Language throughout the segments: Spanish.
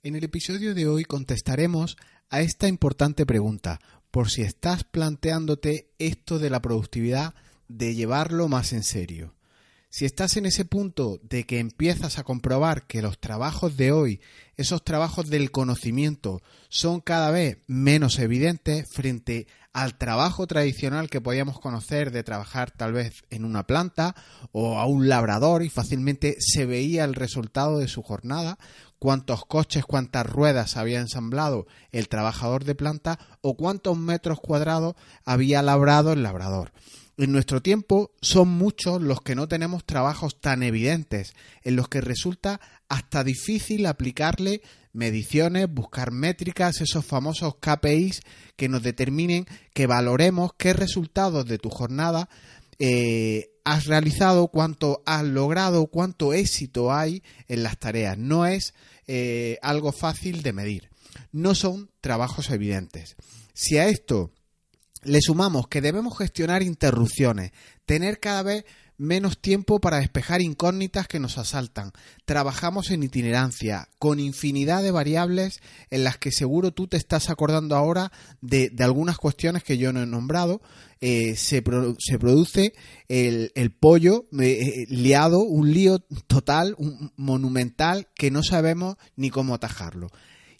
En el episodio de hoy contestaremos a esta importante pregunta, por si estás planteándote esto de la productividad, de llevarlo más en serio. Si estás en ese punto de que empiezas a comprobar que los trabajos de hoy, esos trabajos del conocimiento, son cada vez menos evidentes frente al trabajo tradicional que podíamos conocer de trabajar tal vez en una planta o a un labrador y fácilmente se veía el resultado de su jornada, cuántos coches, cuántas ruedas había ensamblado el trabajador de planta o cuántos metros cuadrados había labrado el labrador. En nuestro tiempo son muchos los que no tenemos trabajos tan evidentes, en los que resulta hasta difícil aplicarle mediciones, buscar métricas, esos famosos KPIs que nos determinen, que valoremos qué resultados de tu jornada eh, has realizado, cuánto has logrado, cuánto éxito hay en las tareas. No es eh, algo fácil de medir. No son trabajos evidentes. Si a esto le sumamos que debemos gestionar interrupciones, tener cada vez menos tiempo para despejar incógnitas que nos asaltan. Trabajamos en itinerancia, con infinidad de variables en las que seguro tú te estás acordando ahora de, algunas cuestiones que yo no he nombrado. Eh, se, se, produce el, pollo eh, eh, liado, un lío total, un monumental, que no sabemos ni cómo atajarlo.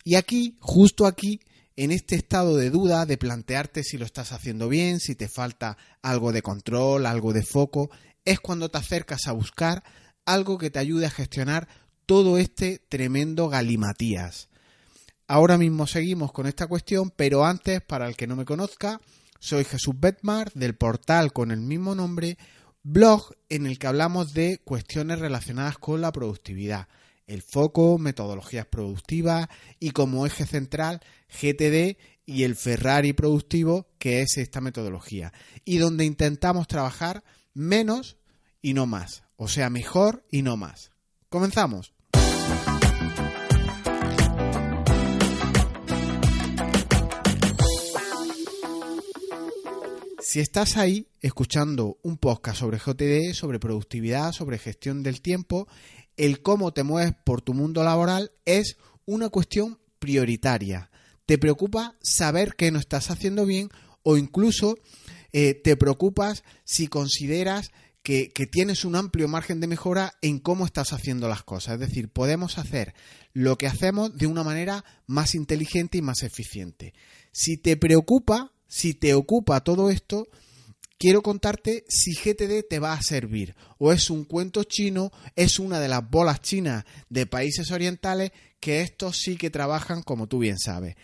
Y aquí, justo aquí, en este estado de duda, de plantearte si lo estás haciendo bien, si te falta algo de control, algo de foco, es cuando te acercas a buscar algo que te ayude a gestionar todo este tremendo galimatías. Ahora mismo seguimos con esta cuestión, pero antes, para el que no me conozca, soy Jesús Betmar del portal con el mismo nombre, blog en el que hablamos de cuestiones relacionadas con la productividad el foco, metodologías productivas y como eje central GTD y el Ferrari productivo, que es esta metodología. Y donde intentamos trabajar menos y no más. O sea, mejor y no más. Comenzamos. Si estás ahí escuchando un podcast sobre GTD, sobre productividad, sobre gestión del tiempo, el cómo te mueves por tu mundo laboral es una cuestión prioritaria. Te preocupa saber que no estás haciendo bien o incluso eh, te preocupas si consideras que, tienes un amplio margen de mejora en cómo estás haciendo las cosas. Es decir, podemos hacer lo que hacemos de una manera más inteligente y más eficiente. Si te preocupa, si te ocupa todo esto, quiero contarte si GTD te va a servir. O es un cuento chino, es una de las bolas chinas de países orientales que estos sí que trabajan como tú bien sabes.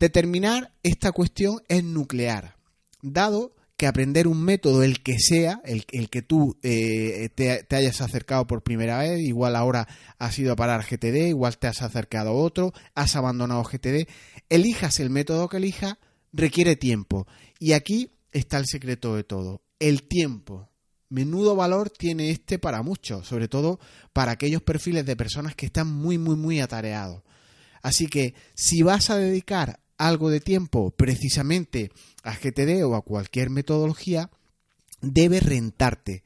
Determinar esta cuestión es nuclear, dado que aprender un método, el que sea, el, que tú eh, te, te, hayas acercado por primera vez, igual ahora has ido a parar GTD, igual te has acercado a otro, has abandonado GTD, elijas el método que elijas, requiere tiempo. Y aquí está el secreto de todo, el tiempo. Menudo valor tiene este para muchos, sobre todo para aquellos perfiles de personas que están muy, muy, muy atareados. Así que si vas a dedicar algo de tiempo precisamente a GTD o a cualquier metodología, debe rentarte,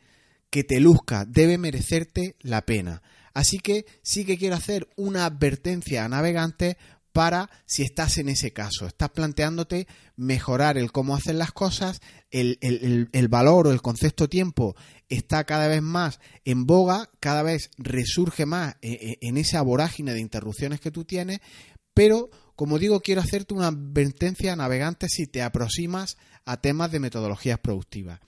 que te luzca, debe merecerte la pena. Así que sí que quiero hacer una advertencia a navegantes para si estás en ese caso, estás planteándote mejorar el cómo hacer las cosas, el, valor o el concepto tiempo está cada vez más en boga, cada vez resurge más en, e, en esa vorágine de interrupciones que tú tienes, pero como digo, quiero hacerte una advertencia navegante si te aproximas a temas de metodologías productivas.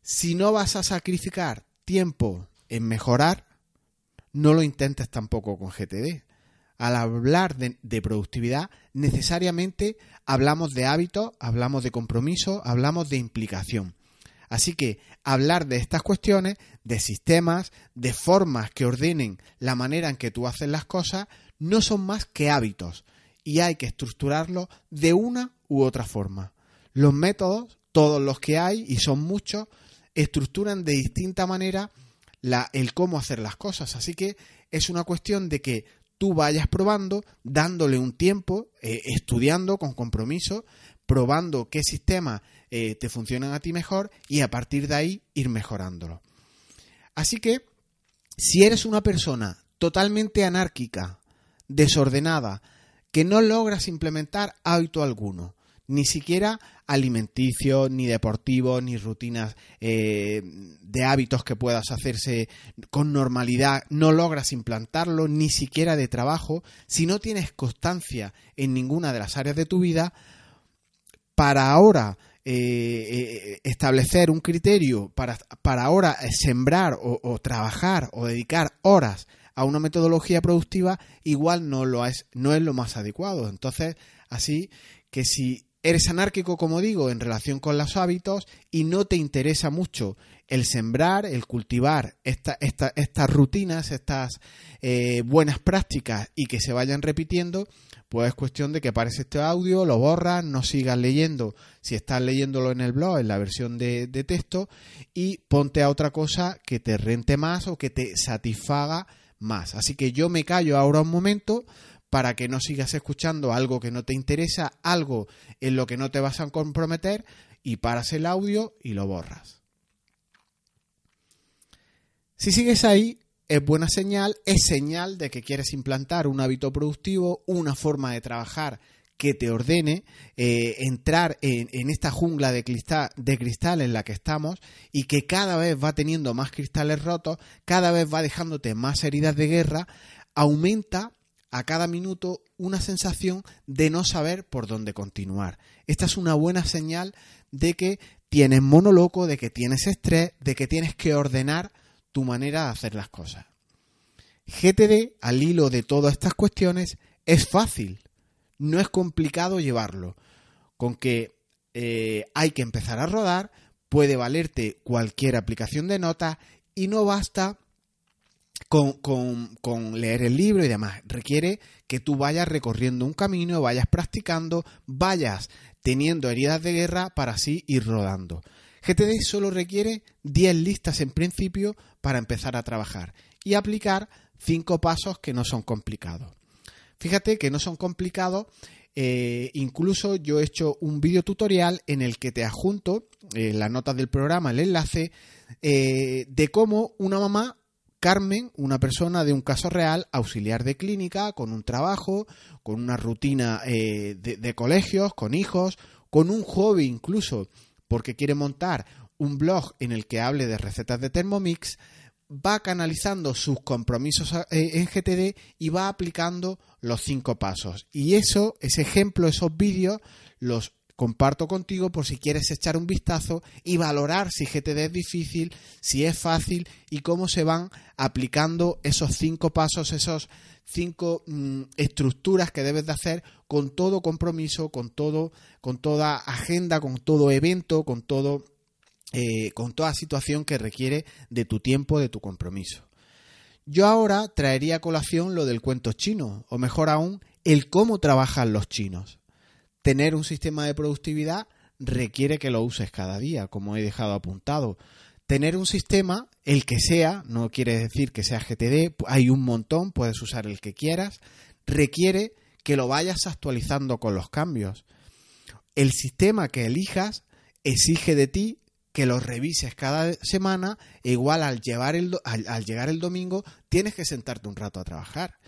Si no vas a sacrificar tiempo en mejorar, no lo intentes tampoco con GTD al hablar de, productividad, necesariamente hablamos de hábitos, hablamos de compromiso, hablamos de implicación. Así que hablar de estas cuestiones, de sistemas, de formas que ordenen la manera en que tú haces las cosas, no son más que hábitos y hay que estructurarlos de una u otra forma. Los métodos, todos los que hay, y son muchos, estructuran de distinta manera el cómo hacer las cosas. Así que es una cuestión de que tú vayas probando, dándole un tiempo, eh, estudiando con compromiso, probando qué sistemas eh, te funcionan a ti mejor y a partir de ahí ir mejorándolo. Así que, si eres una persona totalmente anárquica, desordenada, que no logras implementar hábito alguno, ni siquiera alimenticio, ni deportivo, ni rutinas eh, de hábitos que puedas hacerse con normalidad, no logras implantarlo, ni siquiera de trabajo, si no tienes constancia en ninguna de las áreas de tu vida, para ahora eh, eh, establecer un criterio, para, para ahora sembrar o, trabajar o dedicar horas a una metodología productiva, igual no lo es, no es lo más adecuado. Entonces, así que si eres anárquico, como digo, en relación con los hábitos y no te interesa mucho el sembrar, el cultivar estas rutinas, estas eh, buenas prácticas y que se vayan repitiendo, pues es cuestión de que aparece este audio, lo borras, no sigas leyendo si estás leyéndolo en el blog, en la versión de, de texto, y ponte a otra cosa que te rente más o que te satisfaga más. Así que yo me callo ahora un momento para que no sigas escuchando algo que no te interesa, algo en lo que no te vas a comprometer y paras el audio y lo borras. Si sigues ahí, es buena señal, es señal de que quieres implantar un hábito productivo, una forma de trabajar que te ordene eh, entrar en, esta jungla de cristal, de cristal en la que estamos y que cada vez va teniendo más cristales rotos, cada vez va dejándote más heridas de guerra, aumenta a cada minuto una sensación de no saber por dónde continuar. Esta es una buena señal de que tienes monoloco, de que tienes estrés, de que tienes que ordenar tu manera de hacer las cosas. GTD, al hilo de todas estas cuestiones, es fácil, no es complicado llevarlo. Con que eh, hay que empezar a rodar, puede valerte cualquier aplicación de notas y no basta con, leer el libro y demás. Requiere que tú vayas recorriendo un camino, vayas practicando, vayas teniendo heridas de guerra para así ir rodando. GTD solo requiere 10 listas en principio para empezar a trabajar y aplicar 5 pasos que no son complicados. Fíjate que no son complicados. Eh, incluso yo he hecho un video tutorial en el que te adjunto en las notas del programa el enlace eh, de cómo una mamá Carmen, una persona de un caso real, auxiliar de clínica, con un trabajo, con una rutina eh, de, colegios, con hijos, con un hobby incluso, porque quiere montar un blog en el que hable de recetas de Thermomix, va canalizando sus compromisos eh, en GTD y va aplicando los cinco pasos. Y eso, ese ejemplo, esos vídeos, los comparto contigo por si quieres echar un vistazo y valorar si GTD es difícil, si es fácil y cómo se van aplicando esos cinco pasos, esos cinco mm, estructuras que debes de hacer con todo compromiso, con todo, con toda agenda, con todo evento, con todo, eh, con toda situación que requiere de tu tiempo, de tu compromiso. Yo ahora traería a colación lo del cuento chino, o mejor aún, el cómo trabajan los chinos tener un sistema de productividad requiere que lo uses cada día, como he dejado apuntado. Tener un sistema, el que sea, no quiere decir que sea GTD, hay un montón, puedes usar el que quieras, requiere que lo vayas actualizando con los cambios. El sistema que elijas exige de ti que lo revises cada semana e igual al, llevar el, al llegar el domingo tienes que sentarte un rato a trabajar.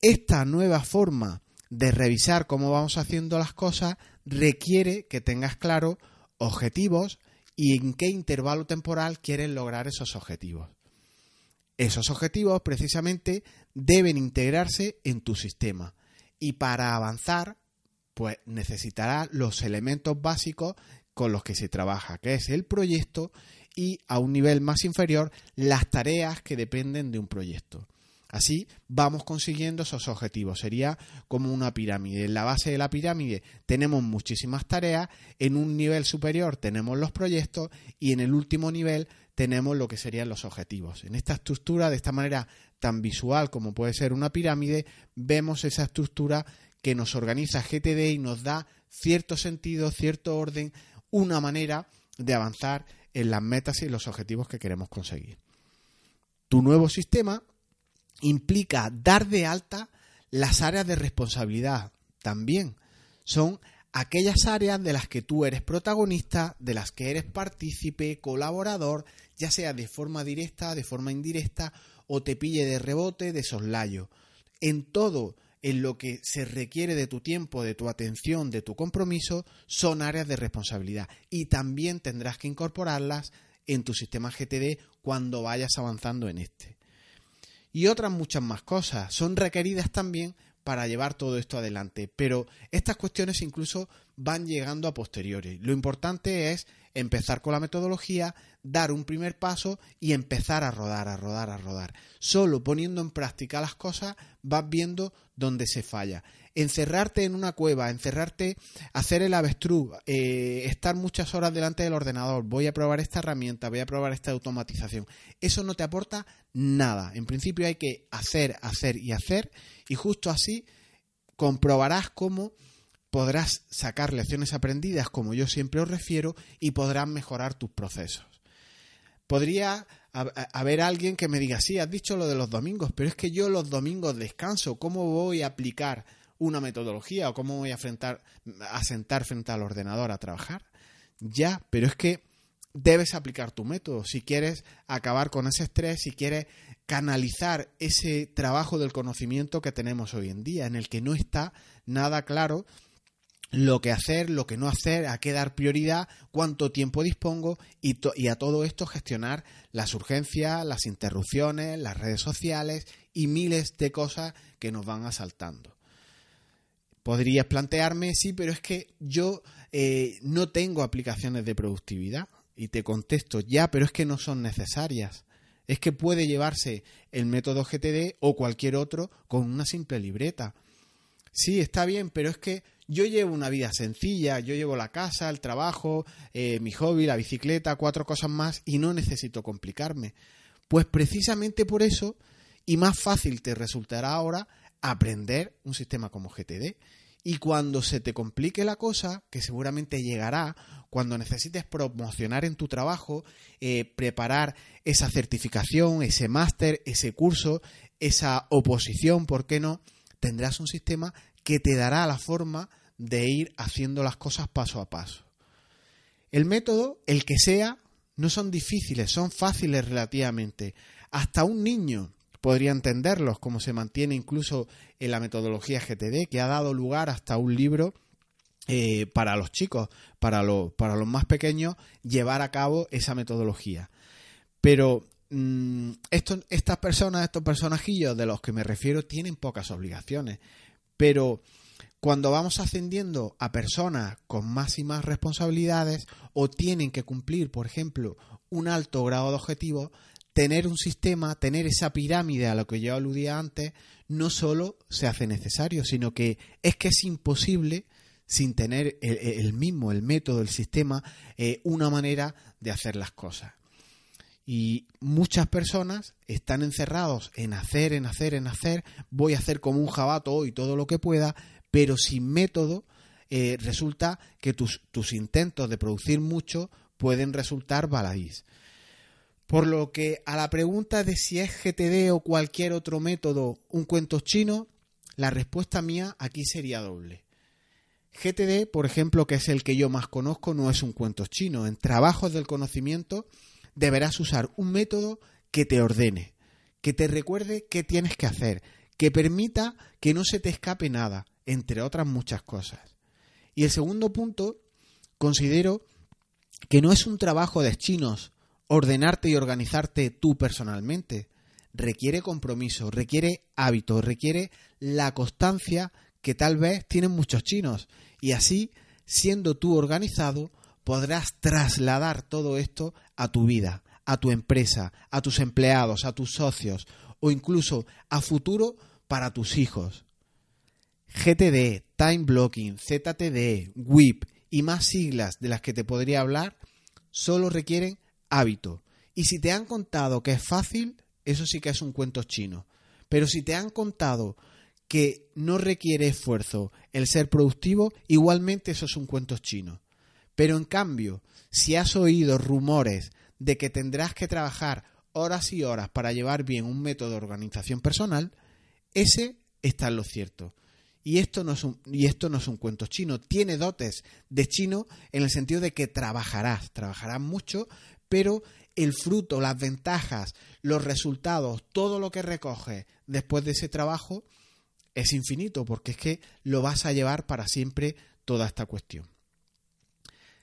Esta nueva forma de revisar cómo vamos haciendo las cosas requiere que tengas claro objetivos y en qué intervalo temporal quieres lograr esos objetivos. Esos objetivos precisamente deben integrarse en tu sistema y para avanzar pues necesitarás los elementos básicos con los que se trabaja, que es el proyecto y a un nivel más inferior las tareas que dependen de un proyecto. Así vamos consiguiendo esos objetivos. Sería como una pirámide. En la base de la pirámide tenemos muchísimas tareas, en un nivel superior tenemos los proyectos y en el último nivel tenemos lo que serían los objetivos. En esta estructura, de esta manera tan visual como puede ser una pirámide, vemos esa estructura que nos organiza GTD y nos da cierto sentido, cierto orden, una manera de avanzar en las metas y los objetivos que queremos conseguir. Tu nuevo sistema implica dar de alta las áreas de responsabilidad también. Son aquellas áreas de las que tú eres protagonista, de las que eres partícipe, colaborador, ya sea de forma directa, de forma indirecta, o te pille de rebote, de soslayo. en todo en lo que se requiere de tu tiempo, de tu atención, de tu compromiso, son áreas de responsabilidad. Y también tendrás que incorporarlas en tu sistema GTD cuando vayas avanzando en este. Y otras muchas más cosas son requeridas también para llevar todo esto adelante. Pero estas cuestiones incluso van llegando a posteriori. Lo importante es empezar con la metodología, dar un primer paso y empezar a rodar, a rodar, a rodar. Solo poniendo en práctica las cosas vas viendo dónde se falla. Encerrarte en una cueva, encerrarte, hacer el avestruz, eh, estar muchas horas delante del ordenador, voy a probar esta herramienta, voy a probar esta automatización. Eso no te aporta nada. En principio hay que hacer, hacer y hacer y justo así comprobarás cómo podrás sacar lecciones aprendidas, como yo siempre os refiero, y podrás mejorar tus procesos. Podría haber alguien que me diga, sí, has dicho lo de los domingos, pero es que yo los domingos descanso, ¿cómo voy a aplicar una metodología o cómo voy a, a sentar frente al ordenador a trabajar? Ya, pero es que debes aplicar tu método si quieres acabar con ese estrés, si quieres canalizar ese trabajo del conocimiento que tenemos hoy en día, en el que no está nada claro lo que hacer, lo que no hacer, a qué dar prioridad, cuánto tiempo dispongo y, a todo esto gestionar las urgencias, las interrupciones, las redes sociales y miles de cosas que nos van asaltando. Podrías plantearme, sí, pero es que yo eh, no tengo aplicaciones de productividad y te contesto, ya, pero es que no son necesarias. Es que puede llevarse el método GTD o cualquier otro con una simple libreta. Sí, está bien, pero es que yo llevo una vida sencilla, yo llevo la casa, el trabajo, eh, mi hobby, la bicicleta, cuatro cosas más y no necesito complicarme. Pues precisamente por eso, y más fácil te resultará ahora aprender un sistema como GTD. Y cuando se te complique la cosa, que seguramente llegará, cuando necesites promocionar en tu trabajo, eh, preparar esa certificación, ese máster, ese curso, esa oposición, ¿por qué no? Tendrás un sistema que te dará la forma de ir haciendo las cosas paso a paso. El método, el que sea, no son difíciles, son fáciles relativamente. Hasta un niño podría entenderlos, como se mantiene incluso en la metodología GTD, que ha dado lugar hasta un libro eh, para los chicos, para, para los más pequeños, llevar a cabo esa metodología. Pero mm, estas personas, estos personajillos de los que me refiero, tienen pocas obligaciones. Pero cuando vamos ascendiendo a personas con más y más responsabilidades o tienen que cumplir, por ejemplo, un alto grado de objetivos, tener un sistema, tener esa pirámide a lo que yo aludía antes, no solo se hace necesario, sino que es que es imposible sin tener el, mismo, el método, el sistema, eh, una manera de hacer las cosas. Y muchas personas están encerrados en hacer, en hacer, en hacer, voy a hacer como un jabato hoy todo lo que pueda, pero sin método eh, resulta que tus, tus, intentos de producir mucho pueden resultar baladís. Por lo que a la pregunta de si es GTD o cualquier otro método un cuento chino, la respuesta mía aquí sería doble. GTD, por ejemplo, que es el que yo más conozco, no es un cuento chino. En trabajos del conocimiento deberás usar un método que te ordene, que te recuerde qué tienes que hacer, que permita que no se te escape nada, entre otras muchas cosas. Y el segundo punto, considero que no es un trabajo de chinos ordenarte y organizarte tú personalmente. Requiere compromiso, requiere hábito, requiere la constancia que tal vez tienen muchos chinos. Y así, siendo tú organizado, podrás trasladar todo esto a tu vida, a tu empresa, a tus empleados, a tus socios o incluso a futuro para tus hijos. GTD, Time Blocking, ZTD, WIP y más siglas de las que te podría hablar solo requieren hábito. Y si te han contado que es fácil, eso sí que es un cuento chino. Pero si te han contado que no requiere esfuerzo el ser productivo, igualmente eso es un cuento chino. Pero en cambio, si has oído rumores de que tendrás que trabajar horas y horas para llevar bien un método de organización personal, ese está en lo cierto. Y esto, no es un, y esto no es un cuento chino. Tiene dotes de chino en el sentido de que trabajarás, trabajarás mucho, pero el fruto, las ventajas, los resultados, todo lo que recoge después de ese trabajo es infinito, porque es que lo vas a llevar para siempre toda esta cuestión.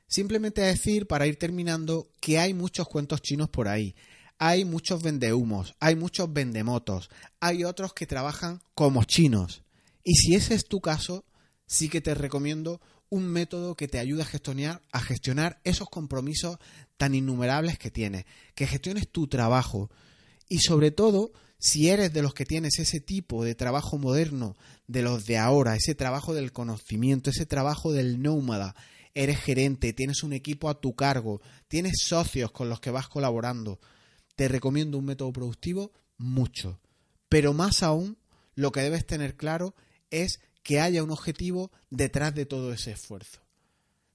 Simplemente decir, para ir terminando, que hay muchos cuentos chinos por ahí. Hay muchos vendehumos, hay muchos vendemotos, hay otros que trabajan como chinos. Y si ese es tu caso, sí que te recomiendo un método que te ayude a gestionar, a gestionar esos compromisos tan innumerables que tienes, que gestiones tu trabajo y sobre todo si eres de los que tienes ese tipo de trabajo moderno, de los de ahora, ese trabajo del conocimiento, ese trabajo del nómada, eres gerente, tienes un equipo a tu cargo, tienes socios con los que vas colaborando, te recomiendo un método productivo mucho. Pero más aún, lo que debes tener claro es que haya un objetivo detrás de todo ese esfuerzo.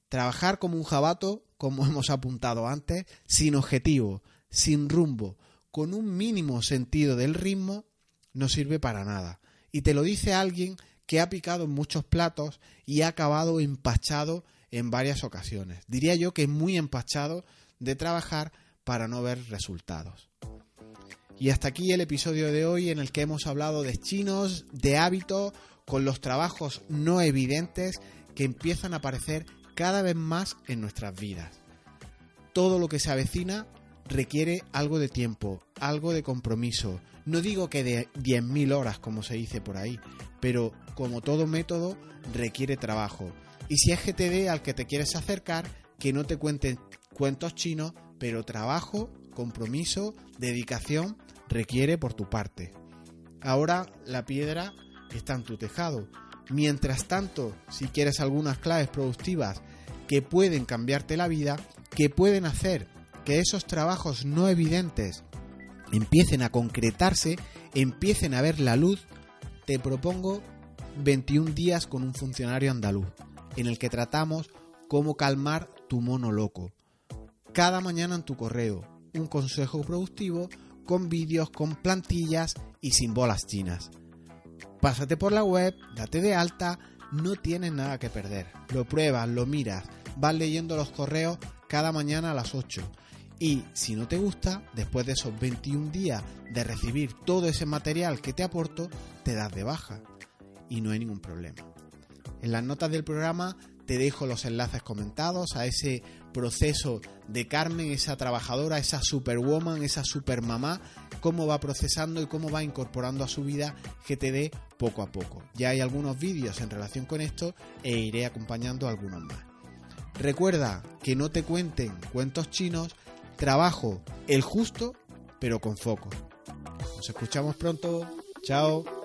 Trabajar como un jabato, como hemos apuntado antes, sin objetivo, sin rumbo, con un mínimo sentido del ritmo, no sirve para nada. Y te lo dice alguien que ha picado en muchos platos y ha acabado empachado en varias ocasiones. Diría yo que muy empachado de trabajar para no ver resultados. Y hasta aquí el episodio de hoy en el que hemos hablado de chinos, de hábitos, con los trabajos no evidentes que empiezan a aparecer cada vez más en nuestras vidas. Todo lo que se avecina requiere algo de tiempo, algo de compromiso. No digo que de 10.000 horas, como se dice por ahí, pero como todo método requiere trabajo. Y si es GTD al que te quieres acercar, que no te cuenten cuentos chinos, pero trabajo, compromiso, dedicación requiere por tu parte. Ahora la piedra está en tu tejado. Mientras tanto, si quieres algunas claves productivas que pueden cambiarte la vida, que pueden hacer que esos trabajos no evidentes empiecen a concretarse, empiecen a ver la luz, te propongo 21 días con un funcionario andaluz, en el que tratamos cómo calmar tu mono loco. Cada mañana en tu correo, un consejo productivo con vídeos, con plantillas y sin bolas chinas. Pásate por la web, date de alta, no tienes nada que perder. Lo pruebas, lo miras, vas leyendo los correos cada mañana a las 8. Y si no te gusta, después de esos 21 días de recibir todo ese material que te aporto, te das de baja. Y no hay ningún problema. En las notas del programa te dejo los enlaces comentados a ese proceso de Carmen, esa trabajadora, esa superwoman, esa supermamá, cómo va procesando y cómo va incorporando a su vida GTD poco a poco. Ya hay algunos vídeos en relación con esto e iré acompañando algunos más. Recuerda que no te cuenten cuentos chinos, trabajo el justo, pero con foco. Nos escuchamos pronto. Chao.